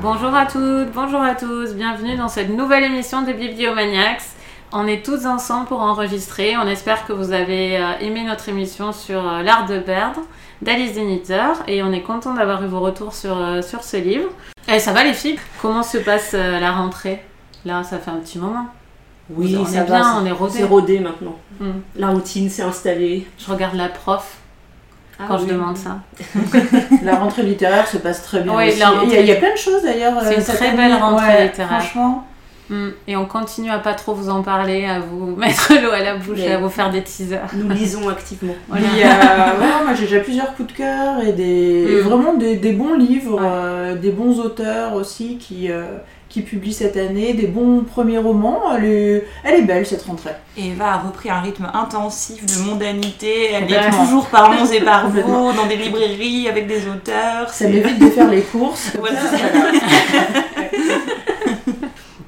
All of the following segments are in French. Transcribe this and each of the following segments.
Bonjour à toutes, bonjour à tous, bienvenue dans cette nouvelle émission des Bibliomaniacs. On est tous ensemble pour enregistrer. On espère que vous avez euh, aimé notre émission sur euh, l'art de perdre d'Alice Denitzer et on est content d'avoir eu vos retours sur, euh, sur ce livre. Et ça va les filles? Comment se passe la rentrée? Là, ça fait un petit moment. Oui, on ça est bien, va, on est rodé. C'est rodé maintenant. Hmm. La routine s'est installée. Je regarde la prof Ah quand je demande ça. La rentrée littéraire se passe très bien. Aussi. Il y, a- rentrée- il y a plein de choses d'ailleurs. C'est euh, une cette très belle rentrée Ouais, littéraire. Franchement. Hmm. Et on continue à pas trop vous en parler, à vous mettre l'eau à la bouche, et à vous faire des teasers. Nous lisons activement. Voilà. Il y a- ouais, moi j'ai déjà plusieurs coups de cœur et, des, et Mm. vraiment des, des bons livres, euh, des bons auteurs aussi qui, euh, qui publient cette année, des bons premiers romans. Elle est, elle est belle cette rentrée. Et Eva a repris un rythme intensif de mondanité. Elle est toujours par monts et par dans des librairies avec des auteurs. Ça m'évite de faire les courses. Voilà.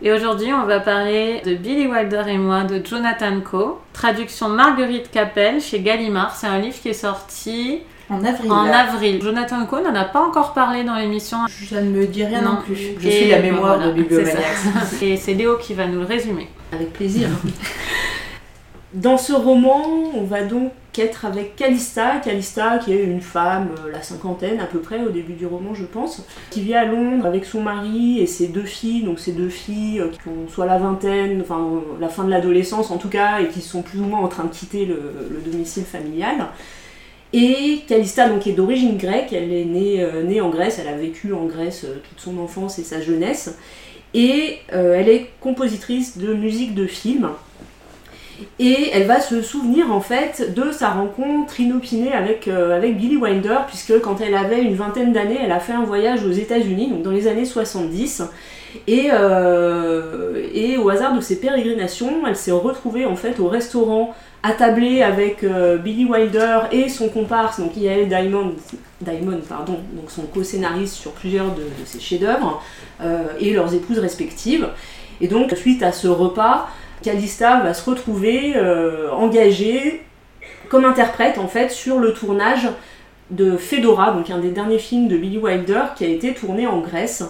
Et aujourd'hui, on va parler de Billy Wilder et moi de Jonathan Coe, traduction Marguerite Capel chez Gallimard. C'est un livre qui est sorti En avril. en avril. Jonathan Coe n'en a pas encore parlé dans l'émission. Ça ne me dit rien non, Non. plus. Je Et suis la ben mémoire voilà, de Bibliomaniacs. Et c'est Léo qui va nous le résumer. Avec plaisir. Dans ce roman, on va donc être avec Calista. Calista, qui est une femme, euh, la cinquantaine à peu près, au début du roman, je pense, qui vit à Londres avec son mari et ses deux filles. Donc, ces deux filles euh, qui ont soit la vingtaine, enfin la fin de l'adolescence en tout cas, et qui sont plus ou moins en train de quitter le, le domicile familial. Et Calista donc est d'origine grecque, elle est née, euh, en Grèce, elle a vécu en Grèce euh, toute son enfance et sa jeunesse. Et euh, elle est compositrice de musique de film. Et elle va se souvenir en fait de sa rencontre inopinée avec, avec Billy Wilder, puisque quand elle avait une vingtaine d'années, elle a fait un voyage aux États-Unis, donc dans les années 70. Et, euh, et au hasard de ses pérégrinations, elle s'est retrouvée en fait au restaurant attablée avec euh, Billy Wilder et son comparse, donc Yael Diamond, Diamond pardon, donc son co-scénariste sur plusieurs de, ses chefs-d'œuvre, euh, et leurs épouses respectives. Et donc, suite à ce repas, Calista va se retrouver engagée comme interprète en fait sur le tournage de Fedora, donc un des derniers films de Billy Wilder qui a été tourné en Grèce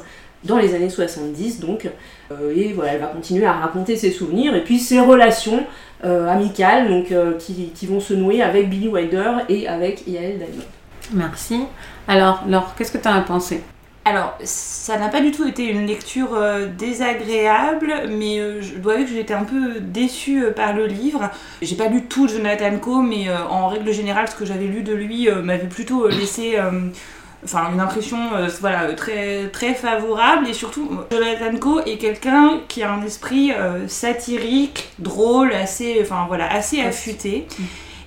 dans les années 70 donc. Euh, et voilà, elle va continuer à raconter ses souvenirs et puis ses relations euh, amicales donc, euh, qui, qui vont se nouer avec Billy Wilder et avec Yael Diamond. Merci. Alors, Laure, qu'est-ce que tu en as pensé? Alors, ça n'a pas du tout été une lecture euh, désagréable, mais euh, je dois avouer que j'étais un peu déçue euh, par le livre. J'ai pas lu tout Jonathan Coe, mais euh, en règle générale, ce que j'avais lu de lui euh, m'avait plutôt euh, laissé. Euh, Enfin, une impression euh, voilà, très, très favorable et surtout, Jonathan Coe est quelqu'un qui a un esprit euh, satirique, drôle, assez, enfin, voilà, assez affûté.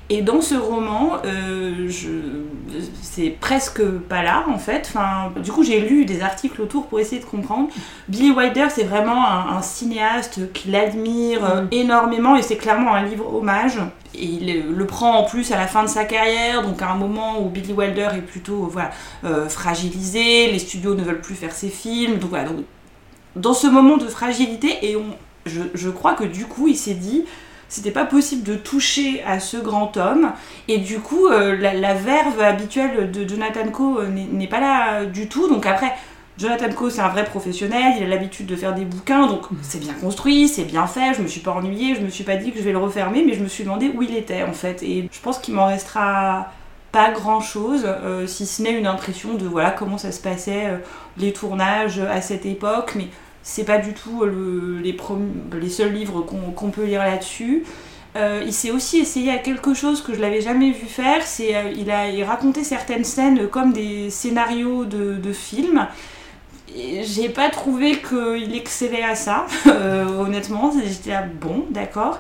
Et dans ce roman, euh, c'est presque pas là en fait. Enfin, du coup, j'ai lu des articles autour pour essayer de comprendre. Billy Wilder, c'est vraiment un, un cinéaste qu'il admire euh, Mm. énormément et c'est clairement un livre hommage. Et il le prend en plus à la fin de sa carrière, donc à un moment où Billy Wilder est plutôt euh, voilà, euh, fragilisé, les studios ne veulent plus faire ses films. Donc voilà, donc, dans ce moment de fragilité, et on, je, je crois que du coup, il s'est dit c'était pas possible de toucher à ce grand homme. Et du coup euh, la, la verve habituelle de Jonathan Coe euh, n'est pas là du tout. Donc après Jonathan Coe c'est un vrai professionnel. Il a l'habitude de faire des bouquins. Donc c'est bien construit c'est bien fait. Je me suis pas ennuyée je me suis pas dit que je vais le refermer mais je me suis demandé où il était en fait. Et je pense qu'il m'en restera pas grand chose si ce n'est une impression de voilà comment ça se passait euh, les tournages à cette époque. Mais c'est pas du tout euh, le- les, seuls livres qu'on peut lire là-dessus. Euh, il s'est aussi essayé à quelque chose que je l'avais jamais vu faire, c'est euh, il a il racontait certaines scènes comme des scénarios de, films. J'ai pas trouvé qu'il excellait à ça, honnêtement. J'étais là, bon, d'accord.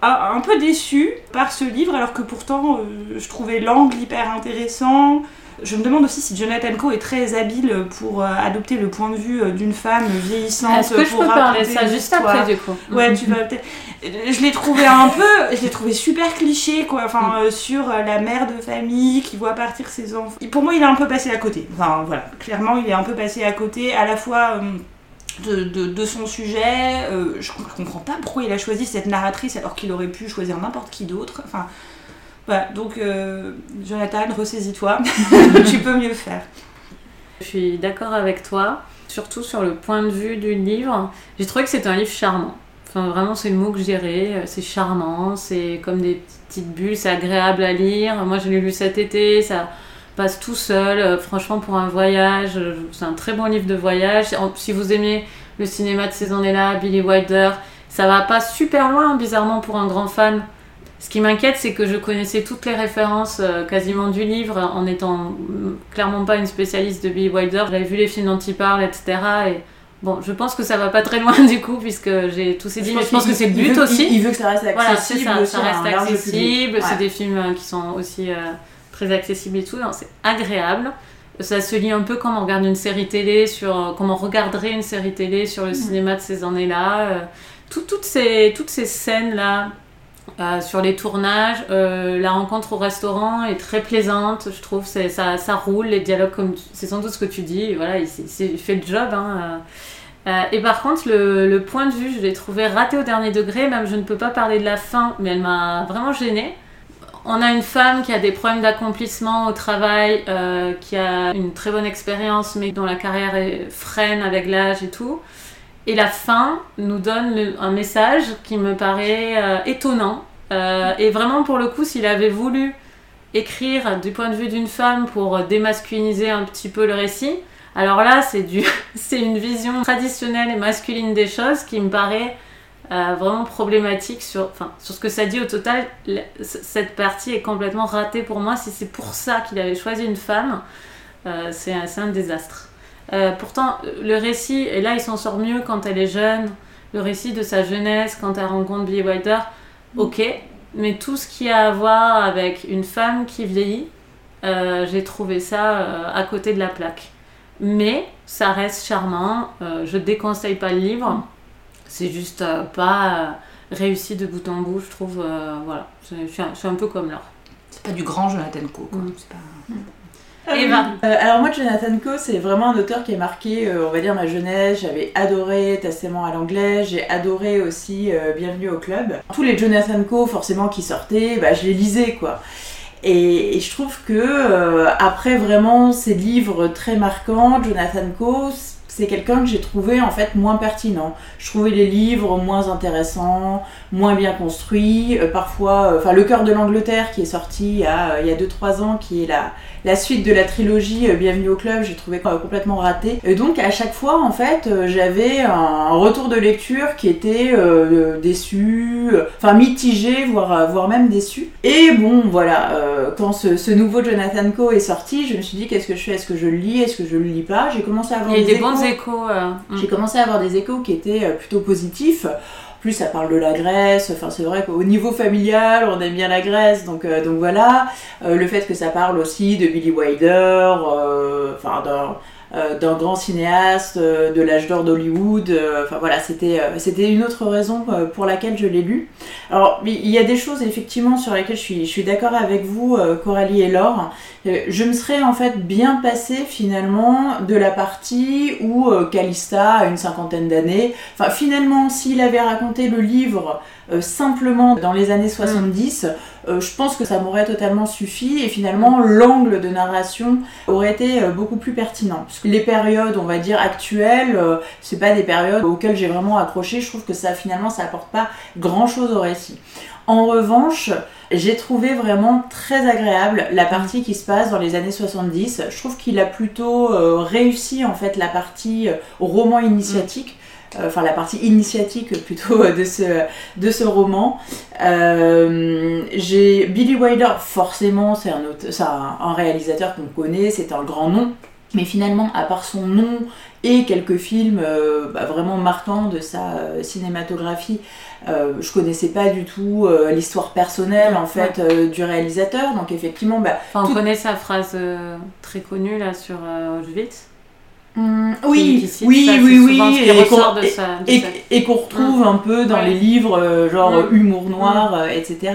Un un peu déçu par ce livre, alors que pourtant je trouvais l'angle hyper intéressant. Je me demande aussi si Jonathan Coe est très habile pour euh, adopter le point de vue euh, d'une femme vieillissante. Est-ce que je peux parler ça juste après du coup? Ouais, tu vas peut-être. Je l'ai trouvé un peu, je l'ai trouvé super cliché, quoi. Enfin, euh, sur la mère de famille qui voit partir ses enfants. Pour moi, il est un peu passé à côté. Enfin, voilà, clairement, il est un peu passé à côté, à la fois. euh, de, de- de son sujet, Euh, je comprends pas pourquoi il a choisi cette narratrice alors qu'il aurait pu choisir n'importe qui d'autre. Enfin, voilà, donc euh, Jonathan, ressaisis-toi, tu peux mieux faire. Je suis d'accord avec toi, surtout sur le point de vue du livre. J'ai trouvé que c'était un livre charmant. Enfin, vraiment, c'est le mot que. Euh, C'est charmant, c'est comme des petites bulles, c'est agréable à lire. Moi, je l'ai lu cet été, ça passe tout seul. Euh, Franchement, pour un voyage, euh, c'est un très bon livre de voyage. Si vous aimez le cinéma de ces années-là, Billy Wilder, ça va pas super loin, bizarrement, pour un grand fan. Ce qui m'inquiète, c'est que je connaissais toutes les références euh, quasiment du livre en étant mm, clairement pas une spécialiste de Billy Wilder. J'avais vu les films dont il parle, etc. Et bon, je pense que ça va pas très loin du coup, puisque j'ai tous ces dit, mais je pense que c'est le but veut- aussi. Il, il veut que ça reste Voilà, accessible ça, aussi ça un reste accessible, c'est des films qui sont aussi euh, très accessibles et tout, c'est agréable. Ça se lit un peu comme on regarde une série télé, sur, euh, comme on regarderait une série télé sur le cinéma de ces années-là. euh, tout- toutes, ces, toutes ces scènes-là, euh, sur les tournages, euh, la rencontre au restaurant est très plaisante, je trouve, ça, roule, les dialogues, comme c'est sans doute ce que tu dis, voilà, il, fait le job. hein, euh. Et par contre, le, point de vue, je l'ai trouvé raté au dernier degré. Même je ne peux pas parler de la fin, mais elle m'a vraiment gênée. On a une femme qui a des problèmes d'accomplissement au travail, qui a une très bonne expérience, mais dont la carrière freine avec l'âge et tout. Et la fin nous donne un message qui me paraît euh, étonnant. Euh, et vraiment, pour le coup, s'il avait voulu écrire du point de vue d'une femme pour démasculiniser un petit peu le récit, alors là, c'est du, une vision traditionnelle et masculine des choses qui me paraît euh, vraiment problématique sur, enfin, sur ce que ça dit au total. Cette partie est complètement ratée pour moi. Si c'est pour ça qu'il avait choisi une femme, c'est un désastre. Euh, pourtant, le récit, et là il s'en sort mieux quand elle est jeune, le récit de sa jeunesse, quand elle rencontre Billy Wilder, ok, mais tout ce qui a à voir avec une femme qui vieillit, euh, j'ai trouvé ça euh, à côté de la plaque. Mais ça reste charmant, euh, je déconseille pas le livre, c'est juste euh, pas euh, réussi de bout en bout, je trouve, euh, voilà, je suis un, je suis un peu comme Laure. C'est pas du grand Jonathan Coe, quoi. Mm. C'est pas... Oui. Eva. Euh, alors moi, Jonathan Coe, c'est vraiment un auteur qui a marqué, euh, on va dire, ma jeunesse. J'avais adoré Testament à l'anglais, j'ai adoré aussi euh, Bienvenue au club. Tous les Jonathan Coe, forcément, qui sortaient, bah, je les lisais, quoi. Et, et je trouve que après vraiment ces livres très marquants, Jonathan Coe, c'est quelqu'un que j'ai trouvé en fait moins pertinent. Je trouvais les livres moins intéressants, moins bien construits. Parfois, enfin, Le cœur de l'Angleterre qui est sorti il y a, il y a 2-3 ans, qui est la, la suite de la trilogie euh, Bienvenue au club, j'ai trouvé euh, complètement raté. Et donc à chaque fois, en fait, euh, j'avais un retour de lecture qui était déçu, enfin mitigé, voire, voire même déçu. Et bon, voilà, quand ce, ce nouveau Jonathan Coe est sorti, je me suis dit qu'est-ce que je fais? Est-ce que je le lis? Est-ce que je le lis pas? J'ai commencé à avoir Il y des des bons échos. euh, mm. J'ai commencé à avoir des échos qui étaient plutôt positifs. Plus, ça parle de la Grèce. Enfin, c'est vrai qu'au niveau familial, on aime bien la Grèce. Donc, euh, donc voilà. Euh, le fait que ça parle aussi de Billy Wilder, euh, enfin d'un d'un grand cinéaste euh, de l'âge d'or d'Hollywood. euh, Enfin voilà, c'était euh, une autre raison euh, pour laquelle je l'ai lu. Alors, il y a des choses effectivement sur lesquelles je suis, je suis d'accord avec vous, euh, Coralie et Laure. Euh, Je me serais en fait bien passée finalement de la partie où euh, Calista a une cinquantaine d'années. Enfin, finalement, s'il avait raconté le livre euh, simplement dans les années 70, euh, je pense que ça m'aurait totalement suffi et finalement l'angle de narration aurait été euh, beaucoup plus pertinent. Parce que les périodes, on va dire actuelles, euh, c'est pas des périodes auxquelles j'ai vraiment accroché. Je trouve que ça finalement ça apporte pas grand chose au récit. En revanche, j'ai trouvé vraiment très agréable la partie qui se passe dans les années 70. Je trouve qu'il a plutôt euh, réussi en fait la partie euh, roman initiatique. Euh, Enfin, la partie initiatique plutôt de ce, de ce roman. Euh, j'ai Billy Wilder, forcément, c'est un, réalisateur qu'on connaît, c'est un grand nom. Mais finalement, à part son nom et quelques films euh, bah, vraiment marquants de sa euh, cinématographie. Je connaissais pas du tout l'histoire personnelle en fait du réalisateur, donc effectivement, bah, Enfin, on Tout- connaît sa phrase très connue là sur Auschwitz. Hum, oui, qui oui, ça, oui, et qu'on- de et- sa- de et, sa- et qu'on retrouve un peu dans Ouais. les livres, euh, genre euh, humour noir, euh, etc.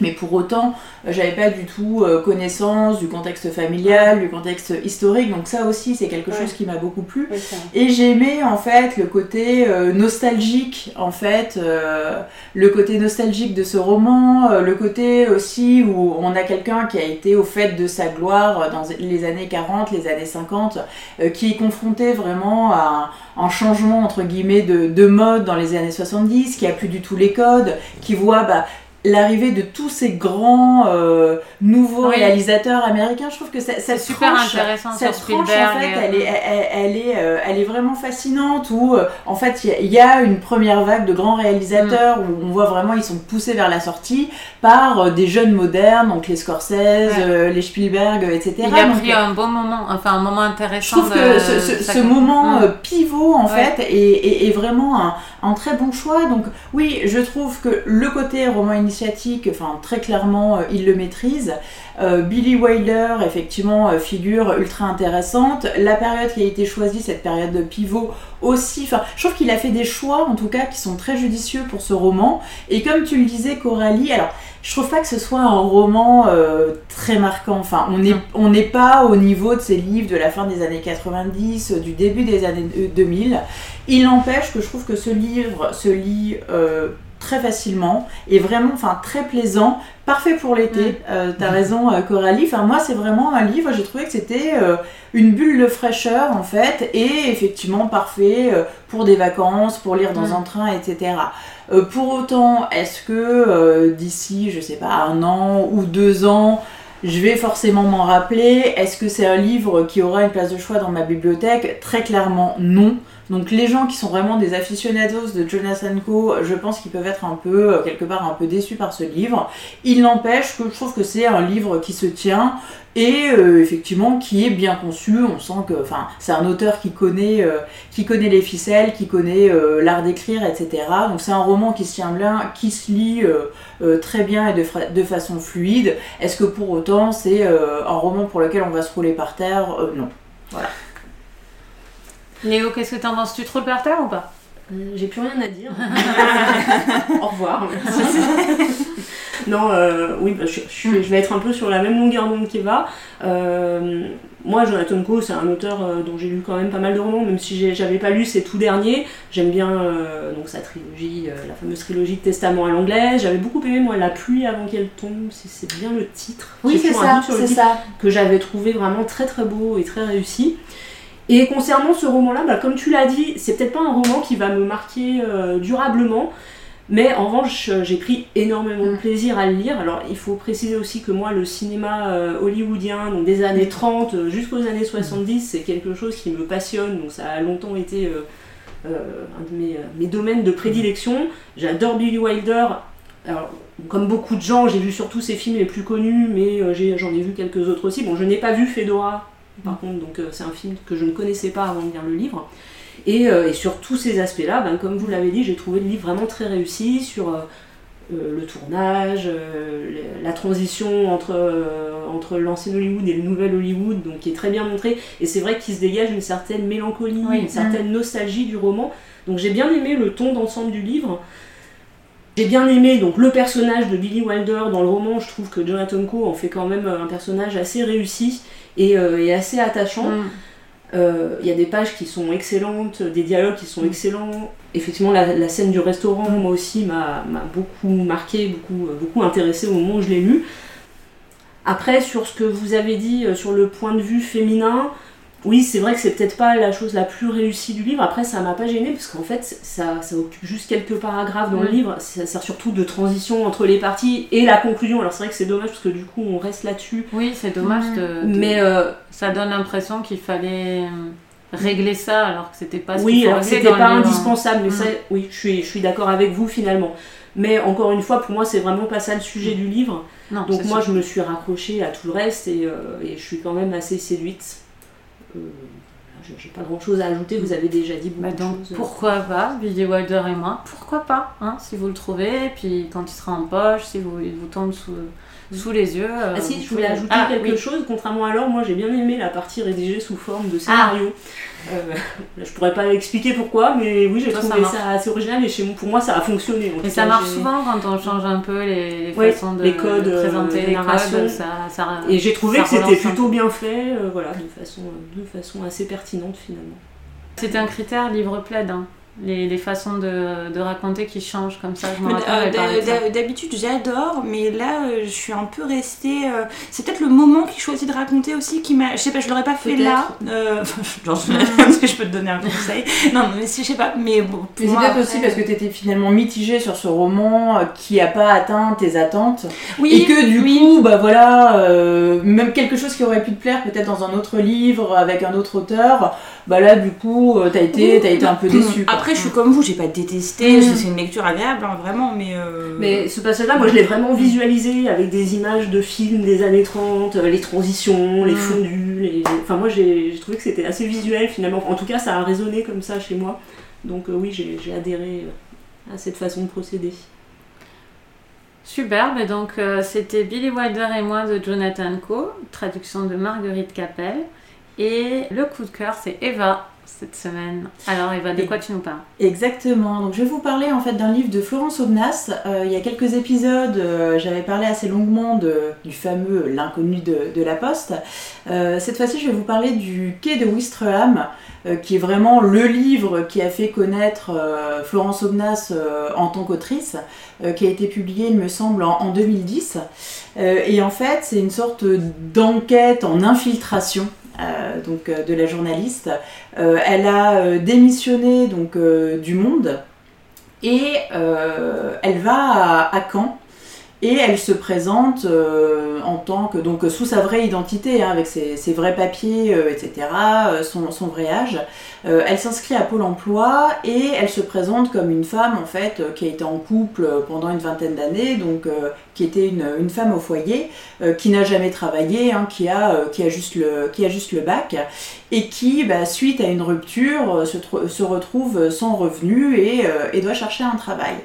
Mais pour autant, euh, j'avais pas du tout euh, connaissance du contexte familial, du contexte historique, donc ça aussi c'est quelque Ouais. chose qui m'a beaucoup plu. Et j'aimais en fait le côté euh, nostalgique, en fait, euh, le côté nostalgique de ce roman, le côté aussi où on a quelqu'un qui a été au fait de sa gloire dans les années 40, les années 50, euh, qui est confronté vraiment à un, un changement entre guillemets de, de mode dans les années 70, qui a plus du tout les codes, qui voit bah, l'arrivée de tous ces grands euh, nouveaux Oui. réalisateurs américains. Je trouve que cette super tranche- intéressant cette sur tranche, en fait, et- elle est, elle, elle est, euh, elle est vraiment fascinante où, euh, en fait, il y a- il y, a une première vague de grands réalisateurs où on voit vraiment, ils sont poussés vers la sortie par euh, des jeunes modernes, donc les Scorsese, euh, les Spielberg, euh, etc. Il a Donc, pris un bon moment, enfin un moment je intéressant. trouve de- que ce, moment Mm. euh, pivot en Ouais. fait est vraiment un, un très bon choix. Donc oui, je trouve que le côté roman initiatique, enfin très clairement, euh, il le maîtrise. Euh, Billy Wilder, effectivement, euh, figure ultra intéressante. La période qui a été choisie, cette période de pivot aussi. Enfin, je trouve qu'il a fait des choix, en tout cas, qui sont très judicieux pour ce roman. Et comme tu le disais, Coralie, alors je trouve pas que ce soit un roman euh, très marquant. Enfin, on n'est Non. on n'est pas au niveau de ces livres de la fin des années 90, euh, du début des années euh, 2000. Il n'empêche que je trouve que ce livre se lit euh, très facilement et vraiment, enfin, très plaisant, parfait pour l'été. Euh, T'as raison, Coralie. Enfin, moi, c'est vraiment un livre. J'ai trouvé que c'était une bulle de fraîcheur en fait, et effectivement parfait pour des vacances, pour lire dans un train, etc. Euh, pour autant, est-ce que euh, d'ici, je sais pas, un an ou deux ans, je vais forcément m'en rappeler? Est-ce que c'est un livre qui aura une place de choix dans ma bibliothèque? Très clairement, non. Donc les gens qui sont vraiment des aficionados de Jonathan Coe, je pense qu'ils peuvent être un peu, euh, quelque part, un peu déçus par ce livre. Il n'empêche que je trouve que c'est un livre qui se tient et euh, effectivement qui est bien conçu. On sent que, enfin, c'est un auteur qui connaît, euh, qui connaît les ficelles, qui connaît l'art d'écrire, etc. Donc c'est un roman qui se tient bien, qui se lit très bien et de, de façon fluide. Est-ce que pour autant c'est un roman pour lequel on va se rouler par terre? Non. Léo, qu'est-ce que t'en penses? Tu te roules par terre ou pas? Euh, J'ai plus rien à dire. Au revoir. non, euh, oui, bah, je, je- je vais être un peu sur la même longueur d'onde qu'Eva. Euh, moi, Jonathan Coe, c'est un auteur dont j'ai lu quand même pas mal de romans, même si j'avais pas lu ses tout derniers. J'aime bien donc sa trilogie, la fameuse trilogie de Testament à l'anglaise. J'avais beaucoup aimé, moi, La pluie avant qu'elle tombe, si c'est bien le titre. Doute sur le titre ça. que j'avais trouvé vraiment très très beau et très réussi. Et concernant ce roman-là, bah, comme tu l'as dit, c'est peut-être pas un roman qui va me marquer euh, durablement, mais en revanche, euh, j'ai pris énormément de Mm. plaisir à le lire. Alors, il faut préciser aussi que moi, le cinéma euh, hollywoodien, donc des années 30 euh, jusqu'aux années 70, c'est quelque chose qui me passionne, donc ça a longtemps été euh, un de mes, mes domaines de prédilection. J'adore Billy Wilder. Alors, comme beaucoup de gens, j'ai vu surtout ses films les plus connus, mais j'en ai vu quelques autres aussi. Bon, je n'ai pas vu Fedora, par contre, donc euh, c'est un film que je ne connaissais pas avant de lire le livre. Et, euh, et sur tous ces aspects-là, ben, comme vous l'avez dit, j'ai trouvé le livre vraiment très réussi sur euh, le tournage, la transition entre, entre l'ancien Hollywood et le nouvel Hollywood, donc qui est très bien montré. Et c'est vrai qu'il se dégage une certaine mélancolie, Oui. une certaine nostalgie du roman. Donc j'ai bien aimé le ton d'ensemble du livre. J'ai bien aimé donc le personnage de Billy Wilder dans le roman. Je trouve que Jonathan Coe en fait quand même un personnage assez réussi et, euh, et assez attachant. Mm. Euh, Il y a des pages qui sont excellentes, des dialogues qui sont Mm. excellents. Effectivement, la, la scène du restaurant, moi aussi, m'a m'a beaucoup marqué, beaucoup, euh, beaucoup intéressé au moment où je l'ai lu. Après, sur ce que vous avez dit sur le point de vue féminin, oui, c'est vrai que c'est peut-être pas la chose la plus réussie du livre. Après, ça m'a pas gêné parce qu'en fait, ça, ça occupe juste quelques paragraphes dans le Mm. livre. Ça sert surtout de transition entre les parties et la conclusion. Alors, c'est vrai que c'est dommage parce que du coup, on reste là-dessus. Oui, c'est dommage de, de- Mais euh, ça donne l'impression qu'il fallait euh, régler ça alors que c'était pas ce qu'il Oui, alors c'était pas indispensable, mais Mm. ça, oui, je suis, je suis d'accord avec vous finalement. Mais encore une fois, pour moi, c'est vraiment pas ça le sujet du livre. Non, Donc moi, sûr. je me suis raccrochée à tout le reste et, euh, et je suis quand même assez séduite. Euh, j'ai pas grand chose à ajouter, vous avez déjà dit beaucoup Bah de donc choses. pourquoi pas, Billy Wilder et moi, pourquoi pas, hein, si vous le trouvez, et puis quand il sera en poche, si vous, il vous tombe sous, sous les yeux. euh, Ah si, vous je voulais ajouter Ah, quelque oui. chose. Contrairement à Laure, moi j'ai bien aimé la partie rédigée sous forme de scénario. Euh, je pourrais pas expliquer pourquoi, mais oui, j'ai ça trouvé marche. ça, assez original et chez moi, pour moi ça a fonctionné. en Et ça cas, marche souvent quand on change un peu les, les façons de, les codes, de euh, présenter les codes. Ça, ça, Et j'ai trouvé ça que c'était plutôt bien fait, euh, voilà, de façon, de façon assez pertinente finalement. C'est un critère livre plaid, hein. Les, les façons de, de raconter qui changent comme ça. Je me Mais, rappelle, euh, D'habitude, j'adore, mais là, euh, je suis un peu restée. euh, C'est peut-être le moment qu'il choisit de raconter aussi qui m'a. Je sais pas, je l'aurais pas fait là. Euh... Genre, je est-ce que je peux te donner un conseil Non, mais si, je sais pas. Mais bon, c'est peut-être après- aussi parce que tu étais finalement mitigée sur ce roman qui a pas atteint tes attentes. Oui, et que du oui. coup, bah voilà, euh, même quelque chose qui aurait pu te plaire peut-être dans un autre livre avec un autre auteur, bah là du coup, euh, t'as été, t'as été un peu déçu. quoi. Après, je suis comme vous, j'ai pas détesté, Mm. c'est une lecture agréable, hein, vraiment, mais. euh, Mais ce passage-là, moi je l'ai vraiment visualisé avec des images de films des années 30, euh, les transitions, les Mm. fondus. Les... Enfin, moi j'ai trouvé que c'était assez visuel finalement. En tout cas, ça a résonné comme ça chez moi. Donc, euh, oui, j'ai adhéré à cette façon de procéder. Superbe, et donc euh, c'était Billy Wilder et moi de Jonathan Coe, traduction de Marguerite Capel. Et le coup de cœur, c'est Eva cette semaine. Alors Eva, de quoi tu nous parles? Exactement. Donc je vais vous parler en fait d'un livre de Florence Aubenas. Euh, il y a quelques épisodes, euh, j'avais parlé assez longuement de, du fameux L'inconnu de, de la Poste. Euh, cette fois-ci, je vais vous parler du Quai de Ouistreham, euh, qui est vraiment le livre qui a fait connaître Florence Aubenas en tant qu'autrice, qui a été publié, il me semble, en, en 2010. Euh, et en fait, c'est une sorte d'enquête en infiltration. Euh, donc euh, de la journaliste. Euh, elle a démissionné donc du Monde. Et elle va à Caen et elle se présente euh, en tant que donc sous sa vraie identité hein, avec ses, vrais papiers euh, etc euh, son, vrai âge elle s'inscrit à Pôle Emploi et elle se présente comme une femme en fait qui a été en couple pendant une vingtaine d'années donc qui était une, femme au foyer qui n'a jamais travaillé hein, qui a qui a juste le qui a juste le bac et qui, bah, suite à une rupture, se, tro- se retrouve sans revenu et doit chercher un travail.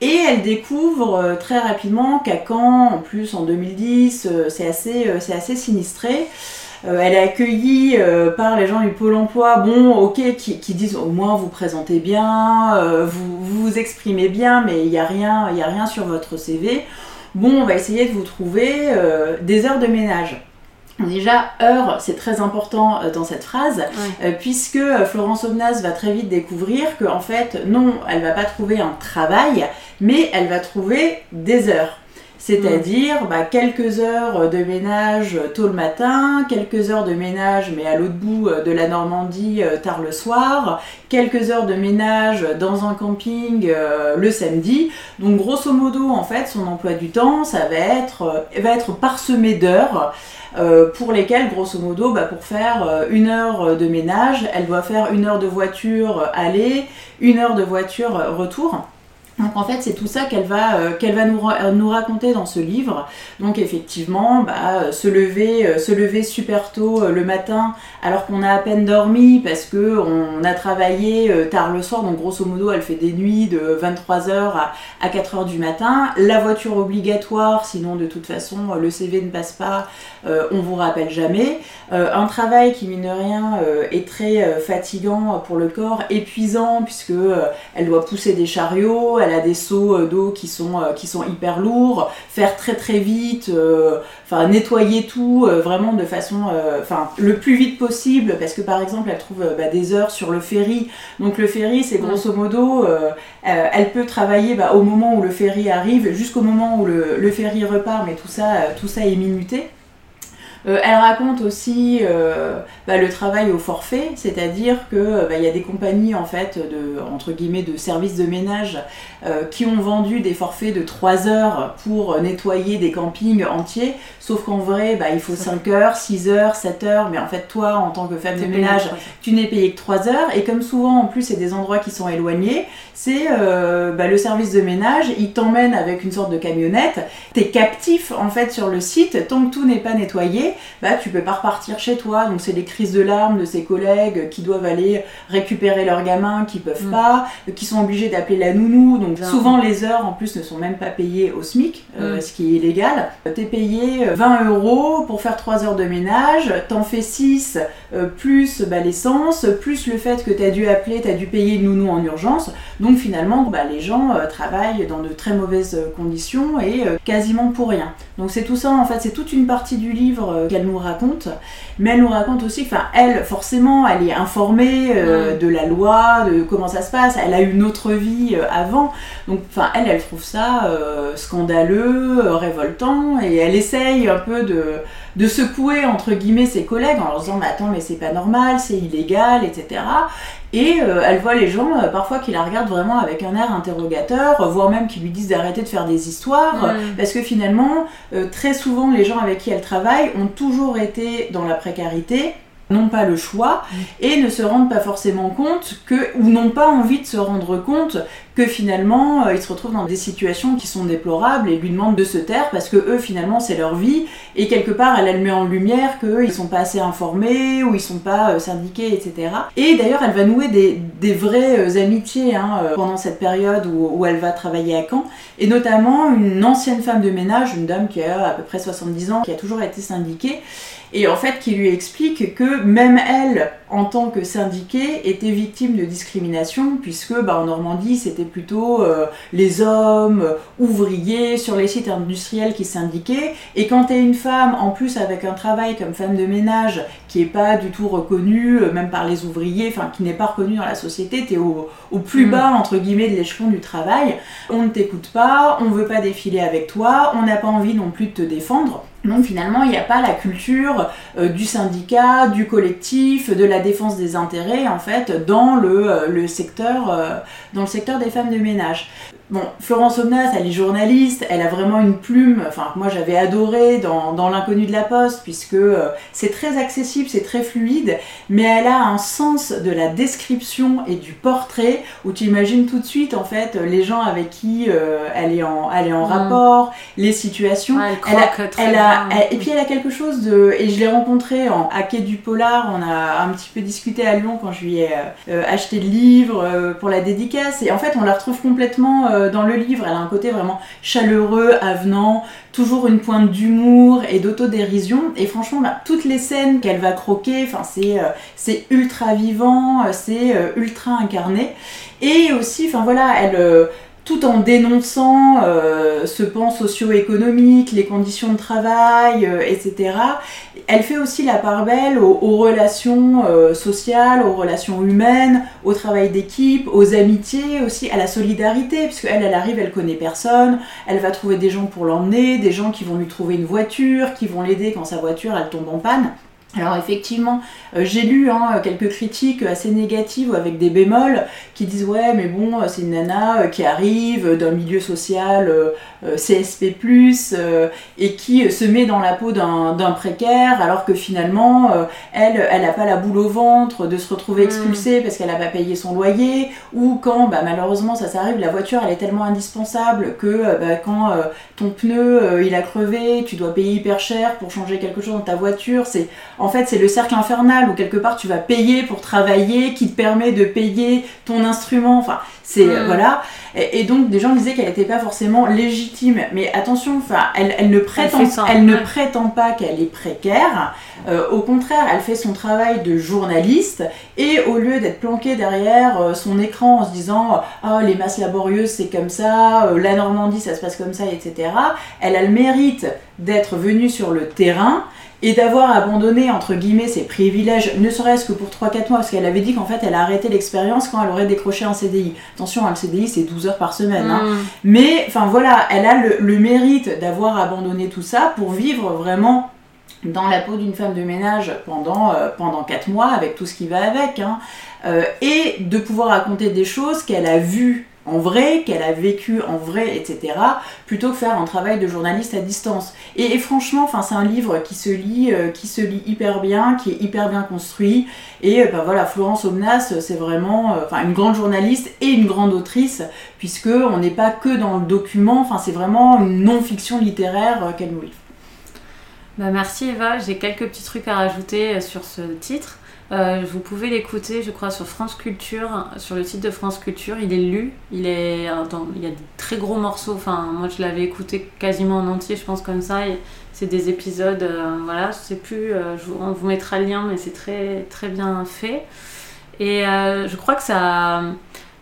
Et elle découvre euh, très rapidement qu'à Caen, en plus en 2010, euh, c'est assez, euh, c'est assez sinistré. Elle est accueillie par les gens du Pôle emploi, bon, ok, qui, disent au moins vous présentez bien, vous, vous exprimez bien, mais il n'y a, rien- y a rien sur votre CV. Bon, on va essayer de vous trouver des heures de ménage. Déjà, heure, c'est très important euh, dans cette phrase, euh, puisque euh, Florence Aubenas va très vite découvrir que, en fait, non, elle va pas trouver un travail, mais elle va trouver des heures. C'est-à-dire bah, quelques heures de ménage tôt le matin, quelques heures de ménage mais à l'autre bout euh, de la Normandie euh, tard le soir, quelques heures de ménage dans un camping euh, le samedi. Donc grosso modo en fait son emploi du temps ça va être, va être parsemé d'heures euh, pour lesquelles grosso modo bah, pour faire euh, une heure de ménage elle doit faire une heure de voiture aller, une heure de voiture retour. Donc en fait c'est tout ça qu'elle va, euh, euh, nous raconter dans ce livre. Donc effectivement, bah, euh, se, lever, se lever super tôt le matin alors qu'on a à peine dormi parce que on a travaillé tard le soir, donc grosso modo elle fait des nuits de 23h à, à 4h du matin. La voiture obligatoire, sinon de toute façon le CV ne passe pas, on vous rappelle jamais. Un travail qui mine de rien est très fatigant pour le corps, épuisant puisque elle doit pousser des chariots, a des seaux euh, d'eau qui sont, euh, qui sont hyper lourds, faire très très vite, euh, enfin nettoyer tout vraiment de façon, enfin le plus vite possible parce que par exemple elle trouve bah, des heures sur le ferry, donc le ferry c'est grosso modo, elle peut travailler bah, au moment où le ferry arrive jusqu'au moment où le, le ferry repart, mais tout ça, tout ça est minuté. Euh, elle raconte aussi euh, bah, le travail au forfait, c'est-à-dire que bah, il y a des compagnies en fait de entre guillemets de services de ménage euh, qui ont vendu des forfaits de 3 heures pour nettoyer des campings entiers, sauf qu'en vrai bah, il faut 5 heures, 6 heures, 7 heures, mais en fait toi en tant que femme de ménage tu n'es payé que 3 heures. Et comme souvent en plus c'est des endroits qui sont éloignés, c'est euh, bah, le service de ménage, il t'emmène avec une sorte de camionnette, t'es captif en fait sur le site tant que tout n'est pas nettoyé bah tu peux pas repartir chez toi. Donc c'est les crises de larmes de ses collègues qui doivent aller récupérer leurs gamins, qui peuvent Mm. pas, qui sont obligés d'appeler la nounou. Donc Bien. souvent les heures en plus ne sont même pas payées au SMIC, euh, Mm. ce qui est illégal. T'es payé 20 euros pour faire 3 heures de ménage, t'en fais 6 euh, plus bah, l'essence, plus le fait que t'as dû appeler, t'as dû payer une nounou en urgence. Donc finalement, bah, les gens euh, travaillent dans de très mauvaises euh, conditions et euh, quasiment pour rien. Donc c'est tout ça, en fait, c'est toute une partie du livre euh, qu'elle nous raconte. Mais elle nous raconte aussi, enfin, elle, forcément, elle est informée de la loi, de comment ça se passe. Elle a eu une autre vie avant. Donc, enfin, elle, elle trouve ça scandaleux, révoltant, et elle essaye un peu de, de secouer, entre guillemets, ses collègues en leur disant, mais attends, mais c'est pas normal, c'est illégal, etc. Et euh, elle voit les gens euh, parfois qui la regardent vraiment avec un air interrogateur, euh, voire même qui lui disent d'arrêter de faire des histoires, Mm. parce que finalement, euh, très souvent, les gens avec qui elle travaille ont toujours été dans la précarité, n'ont pas le choix et ne se rendent pas forcément compte que, ou n'ont pas envie de se rendre compte que finalement euh, ils se retrouvent dans des situations qui sont déplorables et lui demandent de se taire parce que eux finalement c'est leur vie et quelque part elle, elle met en lumière qu'eux ils sont pas assez informés ou ils sont pas euh, syndiqués etc. Et d'ailleurs elle va nouer des, vraies euh, amitiés hein, pendant cette période où, où elle va travailler à Caen et notamment une ancienne femme de ménage, une dame qui a à peu près 70 ans, qui a toujours été syndiquée et en fait qui lui explique que même elle, en tant que syndiquée, était victime de discrimination, puisque bah, en Normandie c'était plutôt euh, les hommes euh, ouvriers sur les sites industriels qui syndiquaient, et quand tu es une femme, en plus avec un travail comme femme de ménage, qui est pas du tout reconnu, euh, même par les ouvriers, enfin qui n'est pas reconnu dans la société, tu es au, au plus Mm. bas, entre guillemets, de l'échelon du travail, on ne t'écoute pas, on veut pas défiler avec toi, on n'a pas envie non plus de te défendre. Donc finalement, il n'y a pas la culture euh, du syndicat, du collectif, de la défense des intérêts en fait dans le, euh, euh, dans le secteur des femmes de ménage. Bon, Florence Omnas, elle est journaliste, elle a vraiment une plume, enfin que moi j'avais adoré dans, dans l'inconnu de la poste, puisque euh, c'est très accessible, c'est très fluide, mais elle a un sens de la description et du portrait, où tu imagines tout de suite en fait les gens avec qui euh, elle est en, elle est en Mm. rapport, les situations. Ouais, elle Elle a- très Elle bien. a, elle- et puis elle a quelque chose de. Et je l'ai rencontrée en, Quai du Polar, on a un petit peu discuté à Lyon quand je lui ai euh, acheté le livre pour la dédicace. Et en fait, on la retrouve complètement euh, dans le livre. Elle a un côté vraiment chaleureux, avenant, toujours une pointe d'humour et d'autodérision. Et franchement, toutes les scènes qu'elle va croquer, euh, c'est ultra vivant, euh, c'est ultra incarné. Et aussi, enfin voilà, elle. Tout en dénonçant euh, ce pan socio-économique, les conditions de travail, euh, etc. Elle fait aussi la part belle aux, aux relations euh, sociales, aux relations humaines, au travail d'équipe, aux amitiés, aussi à la solidarité, puisque elle, elle arrive, elle connaît personne, elle va trouver des gens pour l'emmener, des gens qui vont lui trouver une voiture, qui vont l'aider quand sa voiture elle tombe en panne. Alors effectivement, euh, j'ai lu hein, quelques critiques assez négatives ou avec des bémols qui disent ouais mais bon euh, c'est une nana euh, qui arrive d'un milieu social euh, CSP+, et qui se met dans la peau d'un précaire alors que finalement elle elle n'a pas la boule au ventre de se retrouver Mm. expulsée parce qu'elle n'a pas payé son loyer ou quand bah, malheureusement ça s'arrive la voiture elle est tellement indispensable que bah, quand ton pneu il a crevé tu dois payer hyper cher pour changer quelque chose dans ta voiture c'est en fait, c'est le cercle infernal où quelque part tu vas payer pour travailler, qui te permet de payer ton instrument. Enfin, c'est Mm. euh, voilà. Et, et donc des gens disaient qu'elle n'était pas forcément légitime. Mais attention, elle, elle ne prétend, fait ça, elle ne ouais. prétend pas qu'elle est précaire. Euh, au contraire, elle fait son travail de journaliste et au lieu d'être planquée derrière euh, son écran en se disant ah les masses laborieuses c'est comme ça, euh, la Normandie ça se passe comme ça, etc. Elle a le mérite d'être venue sur le terrain et d'avoir abandonné entre guillemets ses privilèges, ne serait-ce que pour 3-4 mois, parce qu'elle avait dit qu'en fait elle a arrêté l'expérience quand elle aurait décroché un CDI. Attention, un CDI c'est 12 heures par semaine. hein. Mm. Mais enfin voilà, elle a le, le mérite d'avoir abandonné tout ça pour vivre vraiment dans la peau d'une femme de ménage pendant, euh, pendant 4 mois avec tout ce qui va avec. hein. Euh, et de pouvoir raconter des choses qu'elle a vues en vrai, qu'elle a vécu en vrai, etc., plutôt que faire un travail de journaliste à distance. Et, franchement, c'est un livre qui se lit, euh, qui se lit hyper bien, qui est hyper bien construit. Et euh, ben voilà, Florence Omnas, c'est vraiment, euh, une grande journaliste et une grande autrice, puisque on n'est pas que dans le document. C'est vraiment une non-fiction littéraire euh, qu'elle nous livre. Bah, merci Eva, j'ai quelques petits trucs à rajouter euh, sur ce titre. Euh, vous pouvez l'écouter, je crois, sur France Culture, sur le site de France Culture. Il est lu, il, est, il y a des très gros morceaux. Enfin, moi, je l'avais écouté quasiment en entier, je pense, comme ça. C'est des épisodes, euh, voilà, je sais plus, euh, on vous mettra le lien, mais c'est très, très bien fait. Et euh, je crois que ça.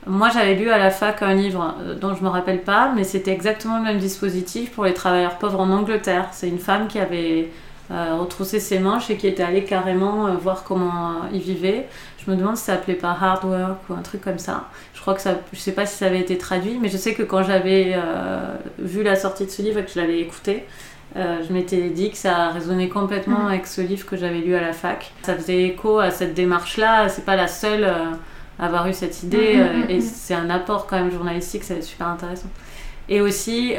Moi, j'avais lu à la fac un livre dont je me rappelle pas, mais c'était exactement le même dispositif pour les travailleurs pauvres en Angleterre. C'est une femme qui avait euh, retroussé ses manches et qui était allée carrément euh, voir comment euh, ils vivaient. Je me demande si ça s'appelait pas hard work ou un truc comme ça. Je crois que ça, je sais pas si ça avait été traduit, mais je sais que quand j'avais vu la sortie de ce livre et que je l'avais écouté, euh, je m'étais dit que ça résonnait complètement Mhm. avec ce livre que j'avais lu à la fac. Ça faisait écho à cette démarche-là. C'est pas la seule euh, à avoir eu cette idée Mhm, euh, et mhm. c'est un apport quand même journalistique. C'est super intéressant. Et aussi,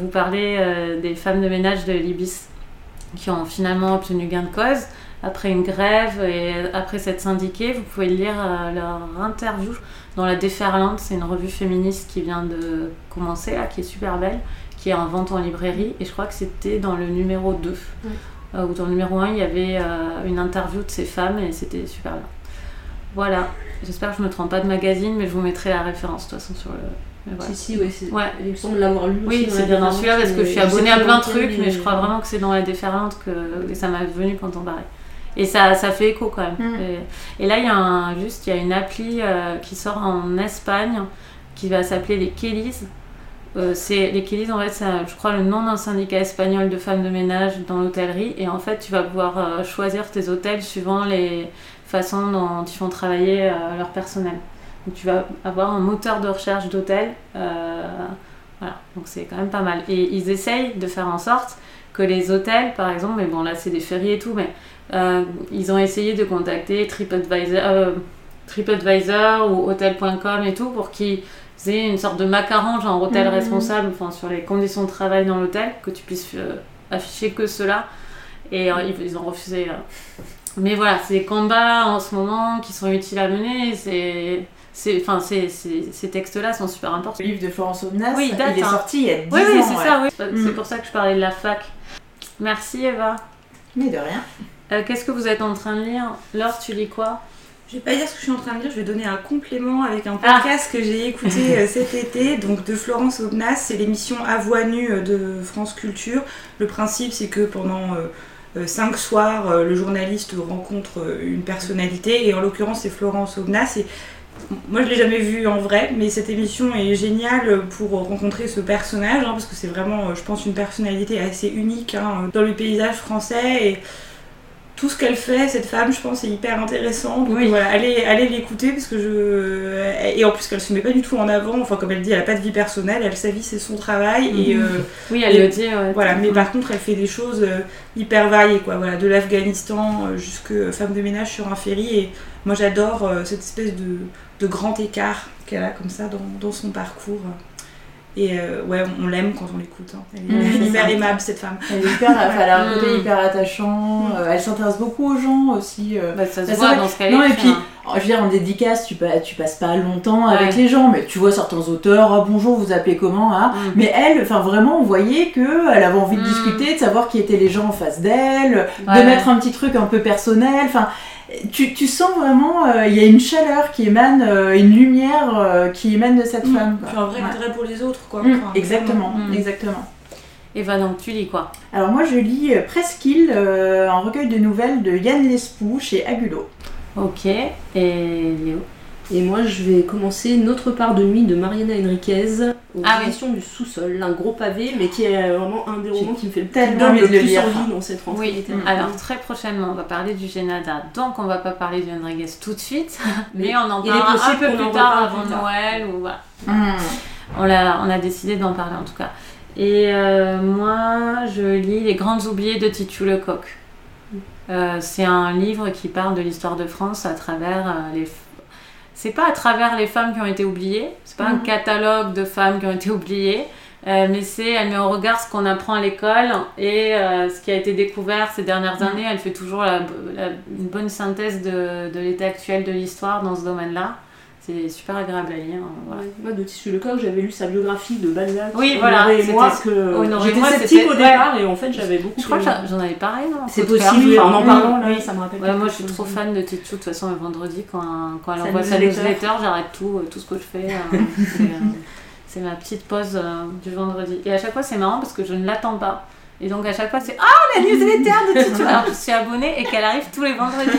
vous parlez des femmes de ménage de l'Ibis qui ont finalement obtenu gain de cause après une grève et après s'être syndiquées. Vous pouvez lire euh, leur interview dans La Déferlante. C'est une revue féministe qui vient de commencer, là, qui est super belle, qui est en vente en librairie. Et je crois que c'était dans le numéro 2. Oui. Euh, ou dans le numéro 1, il y avait euh, une interview de ces femmes et c'était super bien. Voilà. J'espère que je ne me trompe pas de magazine, mais je vous mettrai la référence de toute façon sur le. Voilà. Si, si, ouais, il me semble l'avoir lu. Oui, c'est bien dans celui-là parce que je suis abonnée à plein de trucs, mais je crois vraiment que c'est dans la déferlante que ça m'a venu quand on parlait. Et ça, ça fait écho quand même. Mm. Et, et là, il y a un, juste, il y a une appli euh, qui sort en Espagne qui va s'appeler les Kellys. Euh, c'est les Kellys, en fait, c'est, je crois, le nom d'un syndicat espagnol de femmes de ménage dans l'hôtellerie. Et en fait, tu vas pouvoir euh, choisir tes hôtels suivant les façons dont ils font travailler euh, leur personnel. Tu vas avoir un moteur de recherche d'hôtel. euh, voilà, donc c'est quand même pas mal. Et ils essayent de faire en sorte que les hôtels, par exemple, mais bon, là, c'est des ferries et tout, mais euh, ils ont essayé de contacter TripAdvisor, euh, TripAdvisor ou Hotel.com et tout pour qu'ils aient une sorte de macaron, genre hôtel Mhm. responsable, enfin sur les conditions de travail dans l'hôtel, que tu puisses euh, afficher que cela. Et ils, ils ont refusé. Mais voilà, c'est des combats en ce moment qui sont utiles à mener. C'est, enfin, ces textes-là sont super importants. Le livre de Florence Aubenas, Oui, il date, il est hein. sorti il y a 10 Oui, ans. oui, c'est ouais. ça, oui. C'est Mm. pour ça que je parlais de la fac. Merci Eva. Mais de rien. Euh, qu'est-ce que vous êtes en train de lire? Laure, tu lis quoi? Je vais pas dire ce que je suis en train de dire, je vais donner un complément avec un Ah. podcast que j'ai écouté euh, cet été, donc de Florence Aubenas, c'est l'émission À voix nue euh, de France Culture. Le principe, c'est que pendant euh, euh, cinq soirs, euh, le journaliste rencontre euh, une personnalité, et en l'occurrence, c'est Florence Aubenas. Et moi, je l'ai jamais vue en vrai, mais cette émission est géniale pour rencontrer ce personnage, hein, parce que c'est vraiment, euh, je pense, une personnalité assez unique hein, dans le paysage français. Et tout ce qu'elle fait, cette femme, je pense, est hyper intéressant. Donc Oui. voilà, allez, allez l'écouter parce que je. Et en plus, qu'elle se met pas du tout en avant. Enfin, comme elle dit, elle a pas de vie personnelle. Elle, sa vie, c'est son travail. Et Mhm. euh, Oui, elle Et- le dit. ouais. voilà. Mais par contre, elle fait des choses euh, hyper variées, quoi. Voilà, de l'Afghanistan jusque femme de ménage sur un ferry. Et moi, j'adore cette espèce de, de grand écart qu'elle a comme ça dans, dans son parcours. Et euh, ouais, on, on l'aime quand on l'écoute. hein. Elle est Mhm. hyper aimable, cette femme. Elle, est hyper, elle a un côté Mm. hyper attachant. euh, elle s'intéresse beaucoup aux gens aussi. euh. Bah, ça se Bah, voit vrai. dans ce qu'elle Non, et puis, hein. Oh, Je veux dire, en dédicace, tu, pas- tu passes pas longtemps avec Ouais. les gens, mais tu vois certains auteurs, ah, bonjour, vous appelez comment hein Mm. Mais elle, enfin vraiment, on voyait que elle avait envie de Mm. discuter, de savoir qui étaient les gens en face d'elle, Ouais. de mettre un petit truc un peu personnel. Enfin, tu, tu sens vraiment, euh, il y a une chaleur qui émane, euh, une lumière euh, qui émane de cette Mm. femme. Puis un vrai Ouais. intérêt pour les autres, quoi. Mm, Enfin, exactement, Mm. exactement. Eva, donc tu lis quoi? Alors moi, je lis Presqu'île, euh, un recueil de nouvelles de Yann Lespoux chez Agulot. Ok. Et Léo? Et moi, je vais commencer Notre part de nuit de Mariana Enriquez aux Ah oui. du sous-sol. Un gros pavé, mais qui est vraiment un des romans qui me fait le tellement plus envie de le plus lire. envie dans cette rentrée Oui, alors très prochainement, on va parler du Génada. Donc, on va pas parler du Enriguez tout de suite, mais on en parlera un peu plus tard, avant plus tard. Noël. Ou voilà. Mm. on, a, on a décidé d'en parler en tout cas. Et euh, moi, je lis Les Grandes Oubliées de Titu Lecoq. Euh, c'est un livre qui parle de l'histoire de France à travers euh, les. C'est pas à travers les femmes qui ont été oubliées, c'est pas un Mhm. catalogue de femmes qui ont été oubliées, euh, mais c'est elle met en regard ce qu'on apprend à l'école et euh, ce qui a été découvert ces dernières Mhm. années. Elle fait toujours la- la- une bonne synthèse de, de l'état actuel de l'histoire dans ce domaine-là. C'était super agréable à lire. Voilà. Moi, de Tissu Lecoq, j'avais lu sa biographie de Balzac. Oui, voilà, et moi, que j'étais sceptique au départ et en fait, j'avais beaucoup Je crois que j'en- avais parlé, non C'est possible, en en Oui. parlant, là, Oui. ça me rappelle. Ouais, moi je suis trop fan de Tichou. De toute façon, le vendredi, quand, quand elle envoie sa newsletter. j'arrête tout, euh, tout ce que je fais. euh, c'est, euh, c'est ma petite pause du vendredi. Et à chaque fois, c'est marrant parce que je ne l'attends pas. Et donc à chaque fois, c'est Ah, la newsletter de Tichou Alors je suis abonnée et qu'elle arrive tous les vendredis.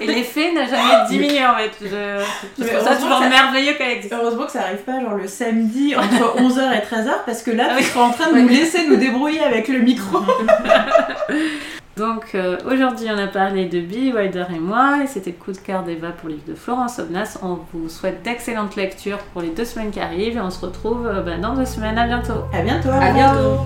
Et l'effet n'a jamais diminué en fait. Je, je trouve ça heureusement toujours que ça- merveilleux qu'elle existe. Heureusement que ça arrive pas genre le samedi entre 11h et 13h parce que là Ah oui. tu seras en train de nous laisser nous débrouiller avec le micro. Donc euh, aujourd'hui, on a parlé de Billy Wilder et moi, et c'était le coup de cœur d'Eva pour le livre de Florence Obnas. On vous souhaite d'excellentes lectures pour les deux semaines qui arrivent, et on se retrouve euh, bah, dans deux semaines. À bientôt. À bientôt. À bientôt.